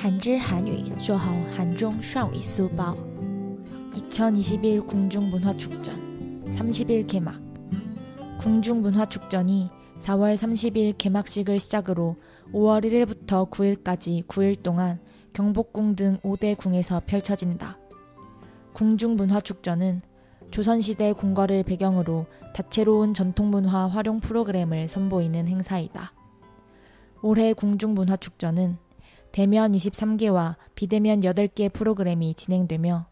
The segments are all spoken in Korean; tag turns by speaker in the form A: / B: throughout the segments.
A: 한질 한위 做好한중 샤위 수bao 2021 궁중문화축전 30일 개막 궁중문화축전이 4월 30일 개막식을 시작으로 5월 1일부터 9일까지 9일 동안 경복궁 등 5대 궁에서 펼쳐진다. 궁중문화축전은 조선시대 궁궐을 배경으로 다채로운 전통문화 활용 프로그램을 선보이는 행사이다. 올해 궁중문화축전은 대면 23개와 비대면 8개 프로그램이 진행되며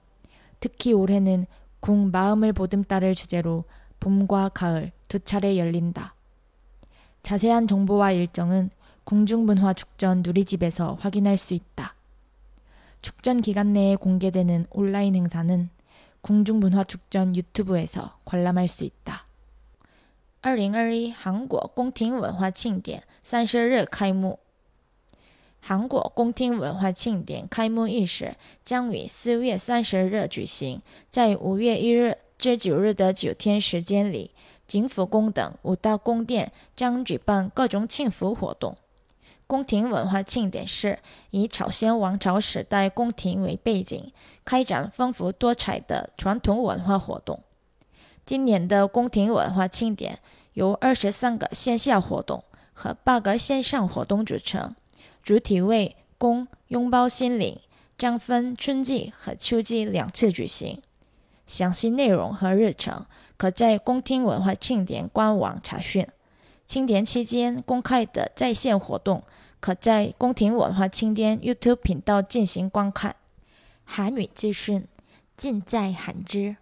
A: 특히 올해는 궁 마음을 보듬다를 주제로 봄과 가을 두 차례 열린다. 자세한 정보와 일정은 궁중문화축전 누리집에서 확인할 수 있다. 축전 기간 내에 공개되는 온라인 행사는 궁중문화축전 유튜브에서 관람할 수 있다.
B: 2021韩国宫廷文化庆典三十日开幕。 韩国宫廷文化庆典开幕仪式将于四月三十日举行，在五月一日至九日的九天时间里，景福宫等五大宫殿将举办各种庆福活动。宫廷文化庆典是以朝鲜王朝时代宫廷为背景，开展丰富多彩的传统文化活动。今年的宫廷文化庆典由二十三个线下活动和八个线上活动组成。主体为“宫拥抱心灵”，将分春季和秋季两次举行。详细内容和日程可在宫廷文化庆典官网查询。庆典期间公开的在线活动，可在宫廷文化庆典 YouTube 频道进行观看。
A: 韩语资讯尽在韩知。